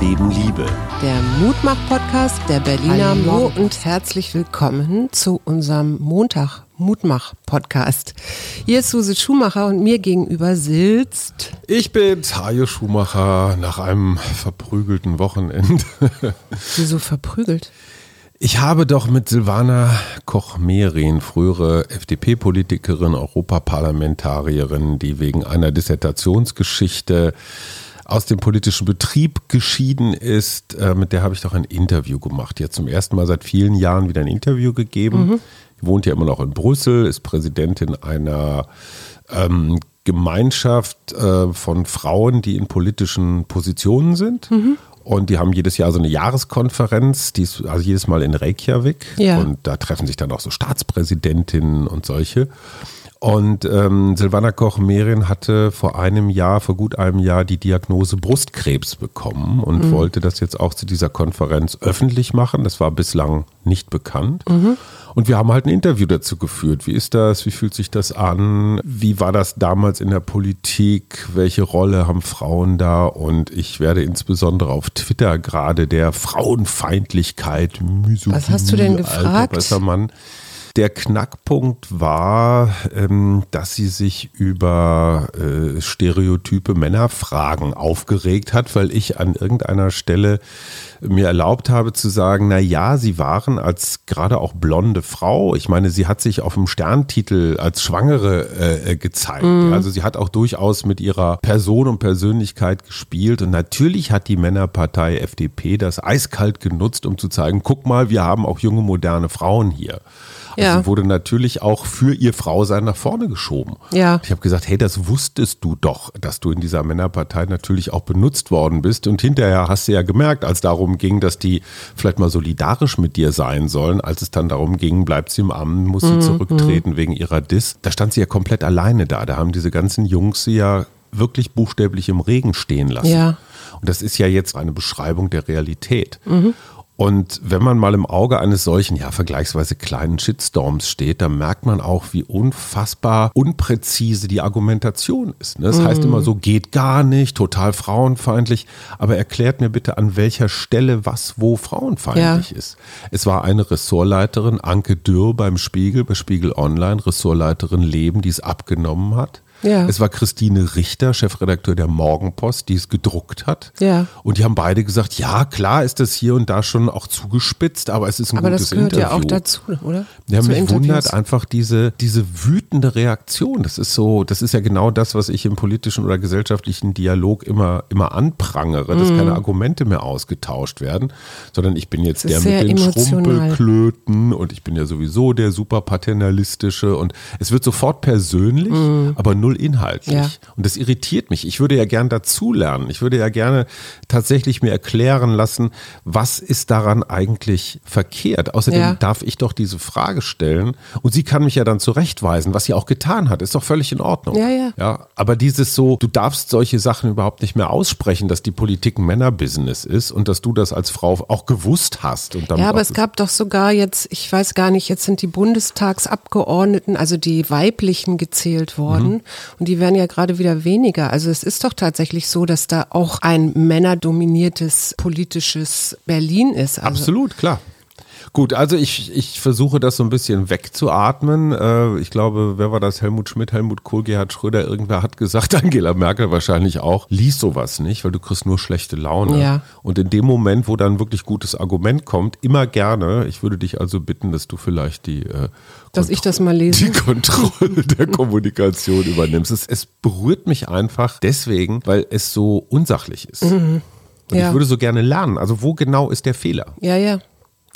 Leben Liebe. Der Mutmach-Podcast der Berliner Hallo und herzlich willkommen zu unserem Montag Mutmach-Podcast. Hier ist Suse Schumacher und mir gegenüber sitzt. Ich bin Tajo Schumacher nach einem verprügelten Wochenende. Wieso verprügelt? Ich habe doch mit Silvana Koch-Mehrin, frühere FDP-Politikerin, Europaparlamentarierin, die wegen einer Dissertationsgeschichte aus dem politischen Betrieb geschieden ist, äh, mit der habe ich doch ein Interview gemacht. Jetzt zum ersten Mal seit vielen Jahren wieder ein Interview gegeben. Mhm. Wohnt ja immer noch in Brüssel, ist Präsidentin einer ähm, Gemeinschaft äh, von Frauen, die in politischen Positionen sind. Mhm. Und die haben jedes Jahr so eine Jahreskonferenz, die ist also jedes Mal in Reykjavik. Ja. Und da treffen sich dann auch so Staatspräsidentinnen und solche. Und ähm, Silvana Koch-Merin hatte vor einem Jahr, vor gut einem Jahr, die Diagnose Brustkrebs bekommen und mhm. wollte das jetzt auch zu dieser Konferenz öffentlich machen. Das war bislang nicht bekannt. Mhm. Und wir haben halt ein Interview dazu geführt. Wie ist das? Wie fühlt sich das an? Wie war das damals in der Politik? Welche Rolle haben Frauen da? Und ich werde insbesondere auf Twitter gerade der Frauenfeindlichkeit, Misogynie, Was hast du denn gefragt? Alter, besser Mann, der Knackpunkt war, ähm, dass sie sich über äh, stereotype Männerfragen aufgeregt hat, weil ich an irgendeiner Stelle mir erlaubt habe zu sagen, na ja, sie waren als gerade auch blonde Frau, ich meine, sie hat sich auf dem Sterntitel als Schwangere äh, gezeigt. Mhm. Also sie hat auch durchaus mit ihrer Person und Persönlichkeit gespielt und natürlich hat die Männerpartei FDP das eiskalt genutzt, um zu zeigen, guck mal, wir haben auch junge moderne Frauen hier. Also ja. sie wurde natürlich auch für ihr Frausein nach vorne geschoben. Ja. Ich habe gesagt, hey, das wusstest du doch, dass du in dieser Männerpartei natürlich auch benutzt worden bist. Und hinterher hast du ja gemerkt, als darum ging, dass die vielleicht mal solidarisch mit dir sein sollen, als es dann darum ging, bleibt sie im Amt, muss sie mhm. zurücktreten mhm. wegen ihrer Dis. Da stand sie ja komplett alleine da. Da haben diese ganzen Jungs sie ja wirklich buchstäblich im Regen stehen lassen. Ja. Und das ist ja jetzt eine Beschreibung der Realität. Mhm. Und wenn man mal im Auge eines solchen, ja, vergleichsweise kleinen Shitstorms steht, dann merkt man auch, wie unfassbar unpräzise die Argumentation ist. Ne? Das mhm. heißt immer so, geht gar nicht, total frauenfeindlich. Aber erklärt mir bitte, an welcher Stelle was wo frauenfeindlich ja. ist. Es war eine Ressortleiterin, Anke Dürr beim Spiegel, bei Spiegel Online, Ressortleiterin Leben, die es abgenommen hat. Ja. Es war Christine Richter, Chefredakteur der Morgenpost, die es gedruckt hat. Ja. Und die haben beide gesagt, ja, klar ist das hier und da schon auch zugespitzt, aber es ist ein aber gutes Interview. Aber das gehört Interview. ja auch dazu, oder? Ja, mich Interviews. wundert einfach diese, diese wütende Reaktion. Das ist so, das ist ja genau das, was ich im politischen oder gesellschaftlichen Dialog immer, immer anprangere, dass mhm. keine Argumente mehr ausgetauscht werden, sondern ich bin jetzt der mit den emotional. Schrumpelklöten und ich bin ja sowieso der super paternalistische und es wird sofort persönlich, mhm. aber nur null inhaltlich. Ja. Und das irritiert mich. Ich würde ja gern dazulernen. Ich würde ja gerne tatsächlich mir erklären lassen, was ist daran eigentlich verkehrt. Außerdem ja. darf ich doch diese Frage stellen und sie kann mich ja dann zurechtweisen, was sie auch getan hat. Ist doch völlig in Ordnung. Ja, ja. ja aber dieses so, du darfst solche Sachen überhaupt nicht mehr aussprechen, dass die Politik ein Männerbusiness ist und dass du das als Frau auch gewusst hast. Und ja, aber es gab doch sogar jetzt, ich weiß gar nicht, jetzt sind die Bundestagsabgeordneten, also die weiblichen gezählt worden. Mhm. Und die werden ja gerade wieder weniger. Also es ist doch tatsächlich so, dass da auch ein männerdominiertes politisches Berlin ist. Also Absolut, klar. Gut, also ich, ich versuche das so ein bisschen wegzuatmen. Äh, ich glaube, wer war das? Helmut Schmidt, Helmut Kohl, Gerhard Schröder, irgendwer hat gesagt, Angela Merkel wahrscheinlich auch, lies sowas nicht, weil du kriegst nur schlechte Laune. Ja. Und in dem Moment, wo dann wirklich gutes Argument kommt, immer gerne, ich würde dich also bitten, dass du vielleicht die äh, dass ich das mal lese. Die Kontrolle der Kommunikation übernimmst. Es, es, berührt mich einfach deswegen, weil es so unsachlich ist. Mhm. Und ja. ich würde so gerne lernen. Also wo genau ist der Fehler? Ja, ja.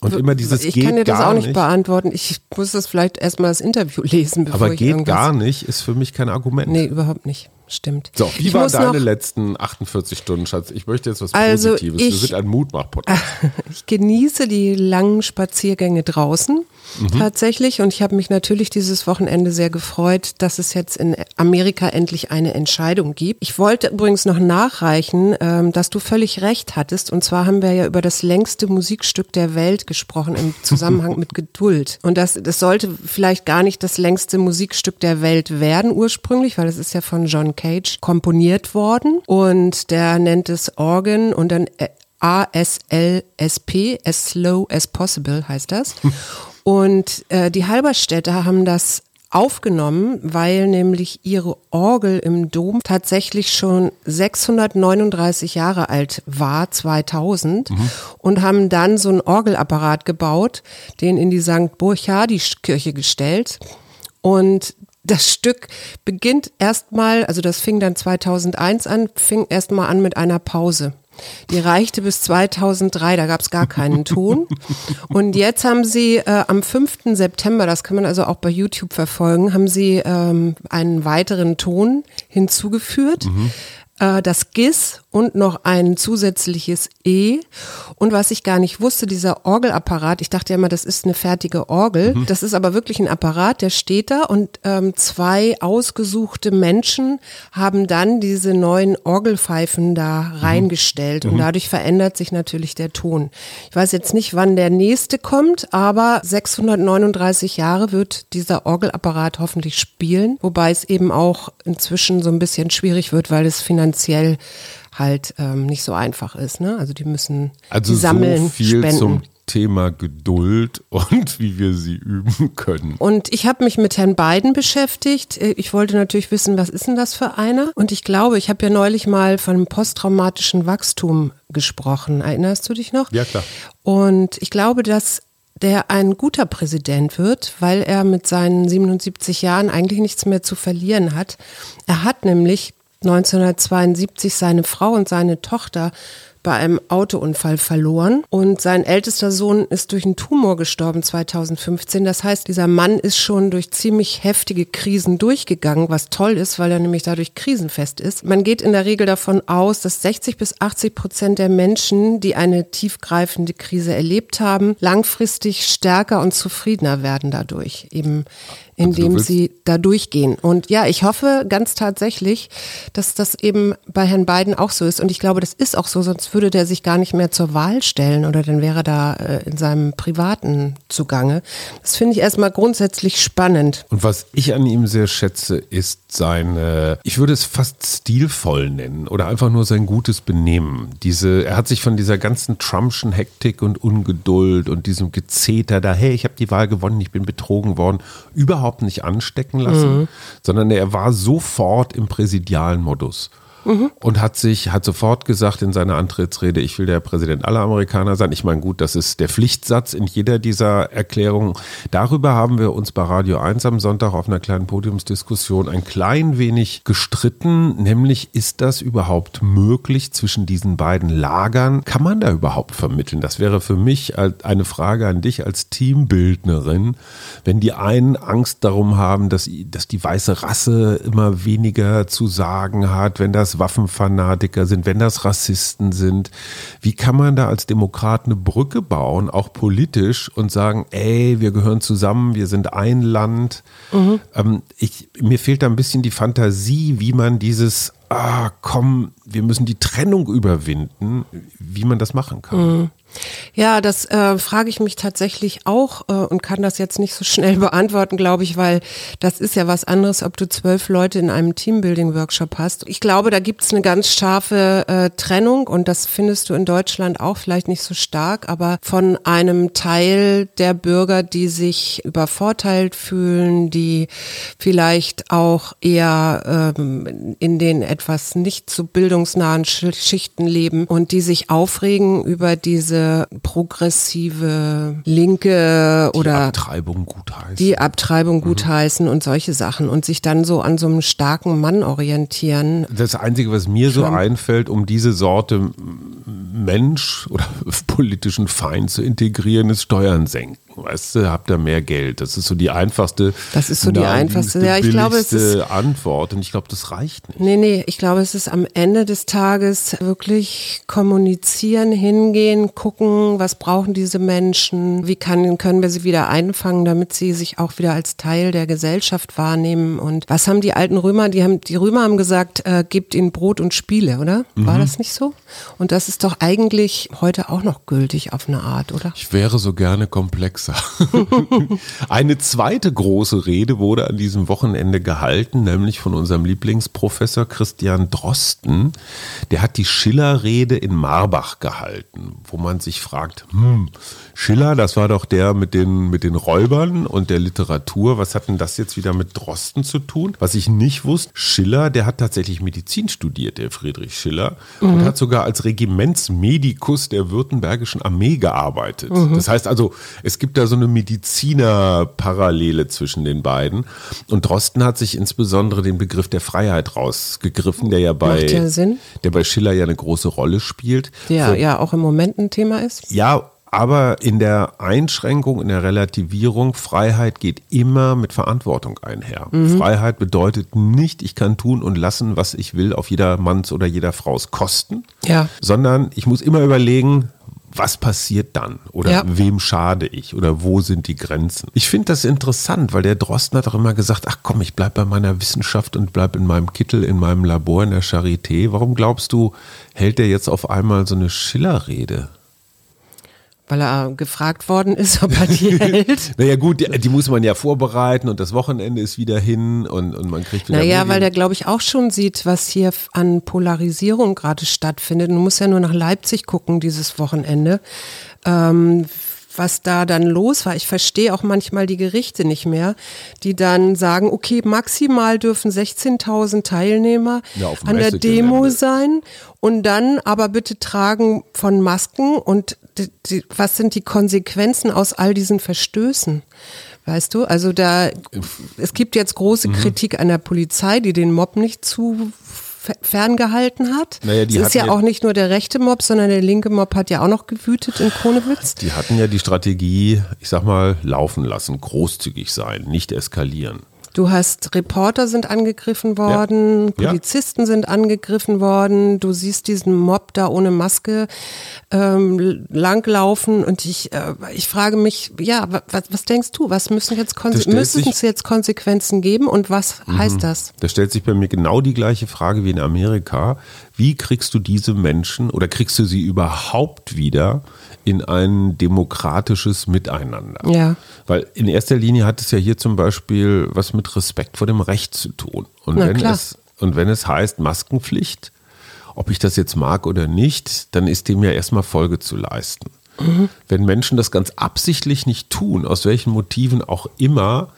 Und immer dieses ich geht kann dir das auch nicht, beantworten. Ich muss das vielleicht erstmal das Interview lesen. Bevor Aber geht gar nicht ist für mich kein Argument. Nee, überhaupt nicht. Stimmt. So, wie waren deine letzten 48 Stunden, Schatz? Ich möchte jetzt was also Positives. Ich, Wir sind ein Mutmach-Podcast. Ich genieße die langen Spaziergänge draußen mhm. tatsächlich und ich habe mich natürlich dieses Wochenende sehr gefreut, dass es jetzt in Amerika endlich eine Entscheidung gibt. Ich wollte übrigens noch nachreichen, ähm, dass du völlig recht hattest und zwar haben wir ja über das längste Musikstück der Welt gesprochen im Zusammenhang mit Geduld und das, das sollte vielleicht gar nicht das längste Musikstück der Welt werden ursprünglich, weil es ist ja von John Cage komponiert worden und der nennt es Organ und dann A-S-L-S-P, as slow as possible heißt das. Und äh, die Halberstädter haben das aufgenommen, weil nämlich ihre Orgel im Dom tatsächlich schon 639 Jahre alt war, 2000, mhm. und haben dann so einen Orgelapparat gebaut, den in die St. Burchardis-Kirche gestellt. Und das Stück beginnt erstmal, also das fing dann 2001 an, fing erstmal an mit einer Pause. Die reichte bis 2003, da gab es gar keinen Ton. Und jetzt haben sie äh, am 5. September, das kann man also auch bei YouTube verfolgen, haben sie ähm, einen weiteren Ton hinzugefügt. Mhm äh, das GIS und noch ein zusätzliches E. Und was ich gar nicht wusste, dieser Orgelapparat, ich dachte ja immer, das ist eine fertige Orgel. Mhm. Das ist aber wirklich ein Apparat, der steht da und ähm, zwei ausgesuchte Menschen haben dann diese neuen Orgelpfeifen da mhm. reingestellt. Mhm. Und dadurch verändert sich natürlich der Ton. Ich weiß jetzt nicht, wann der nächste kommt, aber 639 Jahre wird dieser Orgelapparat hoffentlich spielen. Wobei es eben auch inzwischen so ein bisschen schwierig wird, weil es finanziell halt ähm, nicht so einfach ist. Ne? Also die müssen also die sammeln, so viel spenden. zum Thema Geduld und wie wir sie üben können. Und ich habe mich mit Herrn Biden beschäftigt. Äh, ich wollte natürlich wissen, was ist denn das für einer? Und ich glaube, ich habe ja neulich mal von einem posttraumatischen Wachstum gesprochen. Erinnerst du dich noch? Ja, klar. Und ich glaube, dass der ein guter Präsident wird, weil er mit seinen 77 Jahren eigentlich nichts mehr zu verlieren hat. Er hat nämlich 1972 seine Frau und seine Tochter bei einem Autounfall verloren und sein ältester Sohn ist durch einen Tumor gestorben 2015. Das heißt, dieser Mann ist schon durch ziemlich heftige Krisen durchgegangen, was toll ist, weil er nämlich dadurch krisenfest ist. Man geht in der Regel davon aus, dass 60 bis 80 Prozent der Menschen, die eine tiefgreifende Krise erlebt haben, langfristig stärker und zufriedener werden dadurch. Eben indem sie da durchgehen. Und ja, ich hoffe ganz tatsächlich, dass das eben bei Herrn Biden auch so ist. Und ich glaube, das ist auch so, sonst würde der sich gar nicht mehr zur Wahl stellen oder dann wäre da äh, in seinem privaten Zugange. Das finde ich erstmal grundsätzlich spannend. Und was ich an ihm sehr schätze, ist seine, ich würde es fast stilvoll nennen oder einfach nur sein gutes Benehmen. Diese, er hat sich von dieser ganzen Trumpschen Hektik und Ungeduld und diesem Gezeter da, hey, ich habe die Wahl gewonnen, ich bin betrogen worden, überhaupt überhaupt nicht anstecken lassen, mhm. sondern er war sofort im präsidialen Modus und hat sich, hat sofort gesagt in seiner Antrittsrede, ich will der Präsident aller Amerikaner sein. Ich meine, gut, das ist der Pflichtsatz in jeder dieser Erklärungen. Darüber haben wir uns bei Radio 1 am Sonntag auf einer kleinen Podiumsdiskussion ein klein wenig gestritten, nämlich ist das überhaupt möglich zwischen diesen beiden Lagern? Kann man da überhaupt vermitteln? Das wäre für mich eine Frage an dich als Teambildnerin. Wenn die einen Angst darum haben, dass, dass die weiße Rasse immer weniger zu sagen hat, wenn das Waffenfanatiker sind, wenn das Rassisten sind. Wie kann man da als Demokrat eine Brücke bauen, auch politisch, und sagen, ey, wir gehören zusammen, wir sind ein Land. Mhm. Ähm, ich, mir fehlt da ein bisschen die Fantasie, wie man dieses, ah, komm, wir müssen die Trennung überwinden, wie man das machen kann. Mhm. Ja, das äh, frage ich mich tatsächlich auch äh, und kann das jetzt nicht so schnell beantworten, glaube ich, weil das ist ja was anderes, ob du zwölf Leute in einem Teambuilding-Workshop hast. Ich glaube, da gibt es eine ganz scharfe äh, Trennung und das findest du in Deutschland auch vielleicht nicht so stark, aber von einem Teil der Bürger, die sich übervorteilt fühlen, die vielleicht auch eher ähm, in den etwas nicht so bildungsnahen Schichten leben und die sich aufregen über diese progressive Linke oder die Abtreibung gutheißen. Die Abtreibung gutheißen mhm. und solche Sachen und sich dann so an so einem starken Mann orientieren. Das Einzige, was mir so einfällt, um diese Sorte Mensch oder politischen Feind zu integrieren, ist Steuern senken. Weißt du, habt ihr mehr Geld. Das ist so die einfachste. Das ist so die einfachste. Ja, ich glaube, es ist Antwort und ich glaube, das reicht nicht. Nee, nee, ich glaube, es ist am Ende des Tages wirklich kommunizieren, hingehen, gucken, was brauchen diese Menschen, wie kann, können wir sie wieder einfangen, damit sie sich auch wieder als Teil der Gesellschaft wahrnehmen und was haben die alten Römer, die haben, die Römer haben gesagt, äh, gebt ihnen Brot und Spiele, oder? War mhm. das nicht so? Und das ist doch eigentlich heute auch noch gültig auf eine Art, oder? Ich wäre so gerne komplexer. Professor. Eine zweite große Rede wurde an diesem Wochenende gehalten, nämlich von unserem Lieblingsprofessor Christian Drosten. Der hat die Schiller-Rede in Marbach gehalten, wo man sich fragt, hm, Schiller, das war doch der mit den, mit den Räubern und der Literatur. Was hat denn das jetzt wieder mit Drosten zu tun? Was ich nicht wusste, Schiller, der hat tatsächlich Medizin studiert, der Friedrich Schiller, mhm. und hat sogar als Regimentsmedikus der Württembergischen Armee gearbeitet. Mhm. Das heißt also, es gibt da so eine Mediziner-Parallele zwischen den beiden. Und Drosten hat sich insbesondere den Begriff der Freiheit rausgegriffen, der ja bei, ja der bei Schiller ja eine große Rolle spielt. Der Für, ja auch im Moment ein Thema ist. Ja, aber in der Einschränkung, in der Relativierung, Freiheit geht immer mit Verantwortung einher. Mhm. Freiheit bedeutet nicht, ich kann tun und lassen, was ich will, auf jeder Manns oder jeder Frau's Kosten, ja. sondern ich muss immer überlegen, was passiert dann? Oder ja. wem schade ich? Oder wo sind die Grenzen? Ich finde das interessant, weil der Drosten hat auch immer gesagt, ach komm, ich bleibe bei meiner Wissenschaft und bleibe in meinem Kittel, in meinem Labor, in der Charité. Warum glaubst du, hält er jetzt auf einmal so eine Schillerrede? Weil er gefragt worden ist, ob er die hält. naja gut, die, die, muss man ja vorbereiten und das Wochenende ist wieder hin und, und man kriegt wieder. Naja, Medien. weil der glaube ich auch schon sieht, was hier an Polarisierung gerade stattfindet. Du musst ja nur nach Leipzig gucken dieses Wochenende. Ähm, was da dann los war. Ich verstehe auch manchmal die Gerichte nicht mehr, die dann sagen, okay, maximal dürfen 16.000 Teilnehmer ja, an der Demo sein und dann aber bitte tragen von Masken und die, die, was sind die Konsequenzen aus all diesen Verstößen? Weißt du, also da, es gibt jetzt große mhm. Kritik an der Polizei, die den Mob nicht zu ferngehalten hat. Naja, es ist ja, ja auch nicht nur der rechte Mob, sondern der linke Mob hat ja auch noch gewütet in Kronewitz. Die hatten ja die Strategie, ich sag mal, laufen lassen, großzügig sein, nicht eskalieren. Du hast Reporter sind angegriffen worden, ja. Polizisten ja. sind angegriffen worden. Du siehst diesen Mob da ohne Maske ähm, langlaufen und ich, äh, ich frage mich, ja, was, was denkst du? Was müssen jetzt müssen es jetzt Konsequenzen geben und was mhm. heißt das? Da stellt sich bei mir genau die gleiche Frage wie in Amerika. Wie kriegst du diese Menschen oder kriegst du sie überhaupt wieder in ein demokratisches Miteinander. Ja. Weil in erster Linie hat es ja hier zum Beispiel was mit Respekt vor dem Recht zu tun. Und, Na, wenn, klar. es, und wenn es heißt Maskenpflicht, ob ich das jetzt mag oder nicht, dann ist dem ja erstmal Folge zu leisten. Mhm. Wenn Menschen das ganz absichtlich nicht tun, aus welchen Motiven auch immer,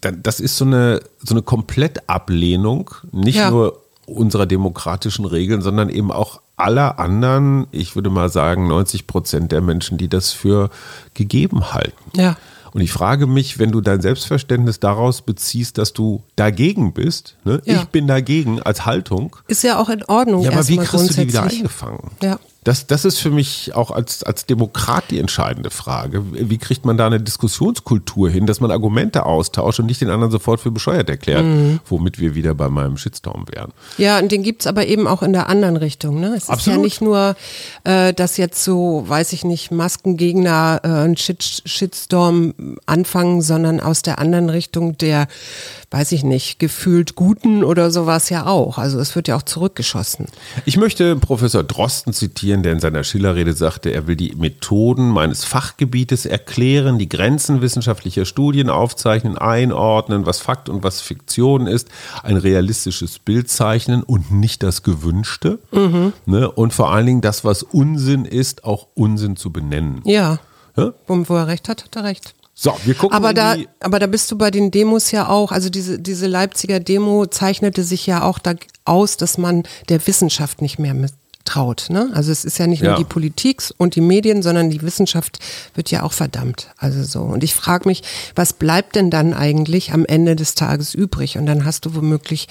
dann, das ist so eine, so eine Komplettablehnung, nicht ja. nur unserer demokratischen Regeln, sondern eben auch aller anderen, ich würde mal sagen 90 Prozent der Menschen, die das für gegeben halten. Ja. Und ich frage mich, wenn du dein Selbstverständnis daraus beziehst, dass du dagegen bist, ne? ja. ich bin dagegen als Haltung. Ist ja auch in Ordnung. Ja, aber wie kriegst du die wieder eingefangen? Ja. Das, das ist für mich auch als, als Demokrat die entscheidende Frage. Wie kriegt man da eine Diskussionskultur hin, dass man Argumente austauscht und nicht den anderen sofort für bescheuert erklärt, mhm. womit wir wieder bei meinem Shitstorm wären. Ja, und den gibt es aber eben auch in der anderen Richtung. Ne? Es Absolut. ist ja nicht nur, äh, dass jetzt so, weiß ich nicht, Maskengegner äh, einen Shit Shitstorm anfangen, sondern aus der anderen Richtung der, weiß ich nicht, gefühlt Guten oder sowas ja auch. Also es wird ja auch zurückgeschossen. Ich möchte Professor Drosten zitieren zitieren, der in seiner Schillerrede sagte, er will die Methoden meines Fachgebietes erklären, die Grenzen wissenschaftlicher Studien aufzeichnen, einordnen, was Fakt und was Fiktion ist, ein realistisches Bild zeichnen und nicht das Gewünschte. Mhm. Ne? Und vor allen Dingen das, was Unsinn ist, auch Unsinn zu benennen. Ja. ja? Wo, wo er recht hat, hat er recht. So, wir gucken. Aber da, aber da bist du bei den Demos ja auch. Also diese, diese Leipziger Demo zeichnete sich ja auch da aus, dass man der Wissenschaft nicht mehr mit, traut. Ne? Also es ist ja nicht ja. nur die Politik und die Medien, sondern die Wissenschaft wird ja auch verdammt. Also so. Und ich frage mich, was bleibt denn dann eigentlich am Ende des Tages übrig? Und dann hast du womöglich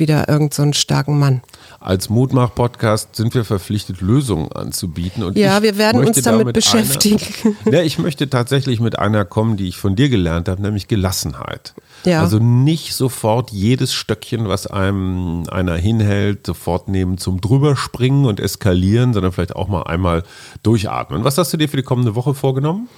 wieder irgendeinen so starken Mann. Als Mutmach-Podcast sind wir verpflichtet, Lösungen anzubieten. Und ja, wir werden uns damit da beschäftigen. Einer, ja, ich möchte tatsächlich mit einer kommen, die ich von dir gelernt habe, nämlich Gelassenheit. Ja. Also nicht sofort jedes Stöckchen, was einem einer hinhält, sofort nehmen zum drüberspringen und eskalieren, sondern vielleicht auch mal einmal durchatmen. Was hast du dir für die kommende Woche vorgenommen?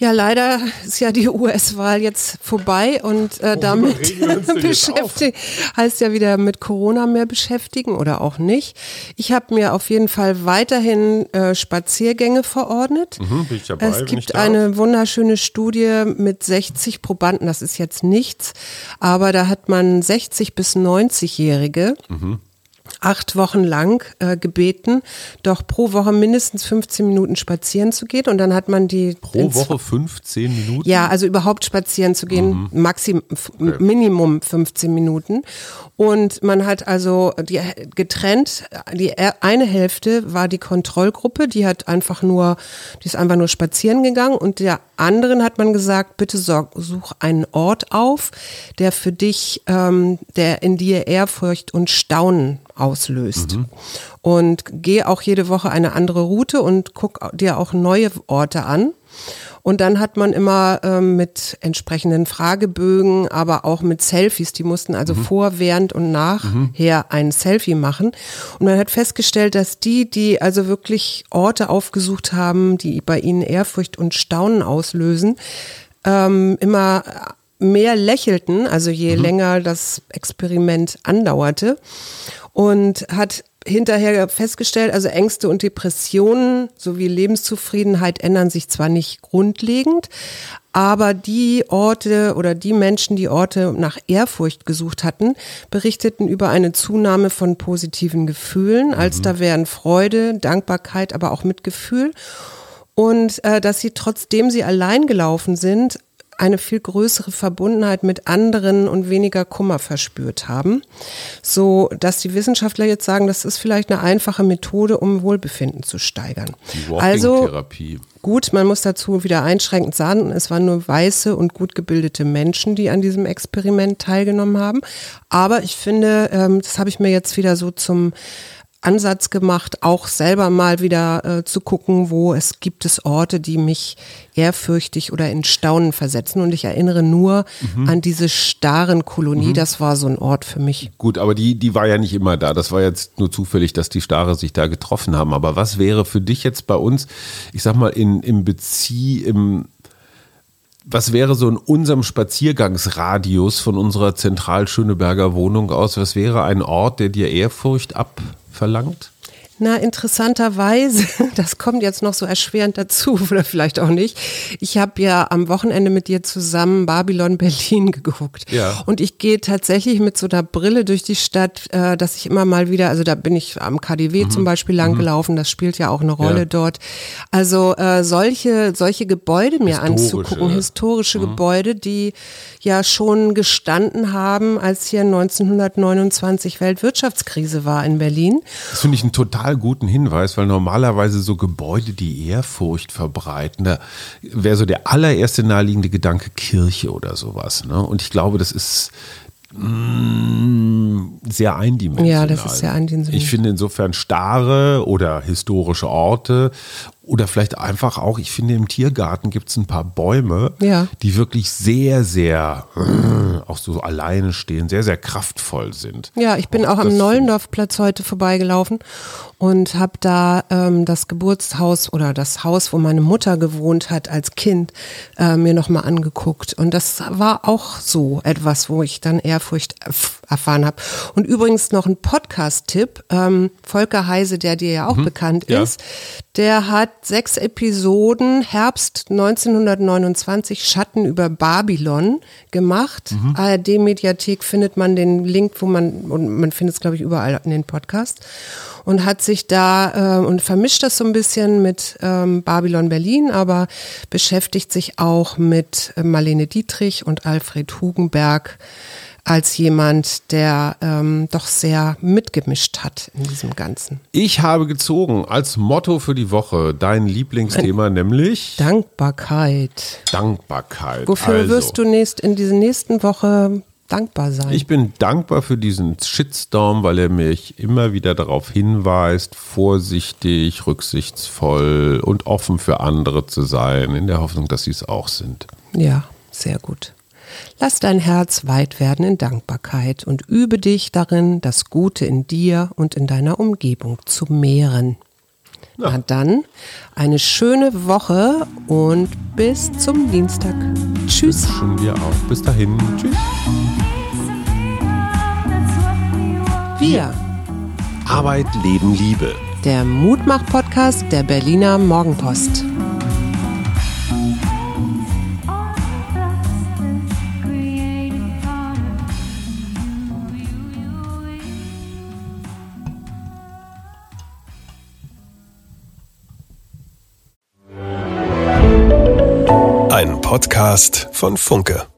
Ja, leider ist ja die US-Wahl jetzt vorbei und äh, damit beschäftigt heißt ja wieder mit Corona mehr beschäftigen oder auch nicht. Ich habe mir auf jeden Fall weiterhin äh, Spaziergänge verordnet. Mhm, bin ich dabei, es gibt eine wunderschöne Studie mit 60 Probanden, das ist jetzt nichts, aber da hat man 60 bis 90-Jährige. Mhm acht Wochen lang äh, gebeten, doch pro Woche mindestens 15 Minuten spazieren zu gehen. Und dann hat man die. Pro Woche 15 Minuten? Ja, also überhaupt spazieren zu gehen, mhm. Maxim, okay. Minimum 15 Minuten. Und man hat also die getrennt, die eine Hälfte war die Kontrollgruppe, die hat einfach nur, die ist einfach nur spazieren gegangen und der anderen hat man gesagt, bitte such einen Ort auf, der für dich, ähm, der in dir Ehrfurcht und Staunen auslöst. Mhm. Und geh auch jede Woche eine andere Route und guck dir auch neue Orte an. Und dann hat man immer ähm, mit entsprechenden Fragebögen, aber auch mit Selfies, die mussten also mhm. vor, während und nachher mhm. ein Selfie machen. Und man hat festgestellt, dass die, die also wirklich Orte aufgesucht haben, die bei ihnen Ehrfurcht und Staunen auslösen, ähm, immer mehr lächelten, also je mhm. länger das Experiment andauerte und hat hinterher festgestellt, also Ängste und Depressionen sowie Lebenszufriedenheit ändern sich zwar nicht grundlegend, aber die Orte oder die Menschen, die Orte nach Ehrfurcht gesucht hatten, berichteten über eine Zunahme von positiven Gefühlen, als mhm. da wären Freude, Dankbarkeit, aber auch Mitgefühl. Und äh, dass sie, trotzdem sie allein gelaufen sind, eine viel größere Verbundenheit mit anderen und weniger Kummer verspürt haben, so dass die Wissenschaftler jetzt sagen, das ist vielleicht eine einfache Methode, um Wohlbefinden zu steigern. Die also gut, man muss dazu wieder einschränkend sagen, es waren nur weiße und gut gebildete Menschen, die an diesem Experiment teilgenommen haben. Aber ich finde, ähm, das habe ich mir jetzt wieder so zum Ansatz gemacht, auch selber mal wieder äh, zu gucken, wo es gibt es Orte, die mich ehrfürchtig oder in Staunen versetzen. Und ich erinnere nur mhm. an diese starren Kolonie. Mhm. Das war so ein Ort für mich. Gut, aber die, die war ja nicht immer da. Das war jetzt nur zufällig, dass die Stare sich da getroffen haben. Aber was wäre für dich jetzt bei uns, ich sag mal, in, im Bezieh, im was wäre so in unserem Spaziergangsradius von unserer Zentral-Schöneberger Wohnung aus? Was wäre ein Ort, der dir Ehrfurcht ab, verlangt? Na, interessanterweise, das kommt jetzt noch so erschwerend dazu, oder vielleicht auch nicht. Ich habe ja am Wochenende mit dir zusammen Babylon Berlin geguckt. Ja. Und ich gehe tatsächlich mit so einer Brille durch die Stadt, äh, dass ich immer mal wieder, also da bin ich am KDW mhm. zum Beispiel lang mhm. gelaufen, das spielt ja auch eine Rolle ja. dort. Also äh, solche, solche Gebäude mir historische. anzugucken, historische mhm. Gebäude, die ja schon gestanden haben, als hier 1929 Weltwirtschaftskrise war in Berlin. Das finde ich ein total total guten Hinweis, weil normalerweise so Gebäude, die Ehrfurcht verbreiten, da wäre so der allererste naheliegende Gedanke Kirche oder sowas. Ne? Und ich glaube, das ist mm, sehr eindimensional. Ja, das ist sehr eindimensional. Ich finde insofern starre oder historische Orte oder vielleicht einfach auch, ich finde, im Tiergarten gibt es ein paar Bäume, ja. die wirklich sehr, sehr äh, auch so alleine stehen, sehr, sehr kraftvoll sind. Ja, ich bin auch, auch am Neulendorfplatz heute vorbeigelaufen und habe da ähm, das Geburtshaus oder das Haus, wo meine Mutter gewohnt hat als Kind, äh, mir nochmal angeguckt. Und das war auch so etwas, wo ich dann Ehrfurcht erfahren habe. Und übrigens noch ein Podcast-Tipp. Ähm, Volker Heise, der dir ja auch mhm, bekannt ja. ist, der hat sechs Episoden Herbst 1929 Schatten über Babylon gemacht. Mhm. ARD-Mediathek findet man den Link, wo man, und man findet es, glaube ich, überall in den Podcasts. Und hat sich da äh, und vermischt das so ein bisschen mit ähm, Babylon Berlin, aber beschäftigt sich auch mit äh, Marlene Dietrich und Alfred Hugenberg als jemand, der ähm, doch sehr mitgemischt hat in diesem Ganzen. Ich habe gezogen als Motto für die Woche dein Lieblingsthema, Ein nämlich Dankbarkeit. Dankbarkeit. Wofür also. wirst du nächst, in dieser nächsten Woche dankbar sein? Ich bin dankbar für diesen Shitstorm, weil er mich immer wieder darauf hinweist, vorsichtig, rücksichtsvoll und offen für andere zu sein, in der Hoffnung, dass sie es auch sind. Ja, sehr gut. Lass dein Herz weit werden in Dankbarkeit und übe dich darin, das Gute in dir und in deiner Umgebung zu mehren. Ja. Na dann, eine schöne Woche und bis zum Dienstag. Tschüss. Wünschen wir auch. Bis dahin. Tschüss. Wir. Arbeit, Leben, Liebe. Der Mutmach-Podcast der Berliner Morgenpost. Podcast von Funke.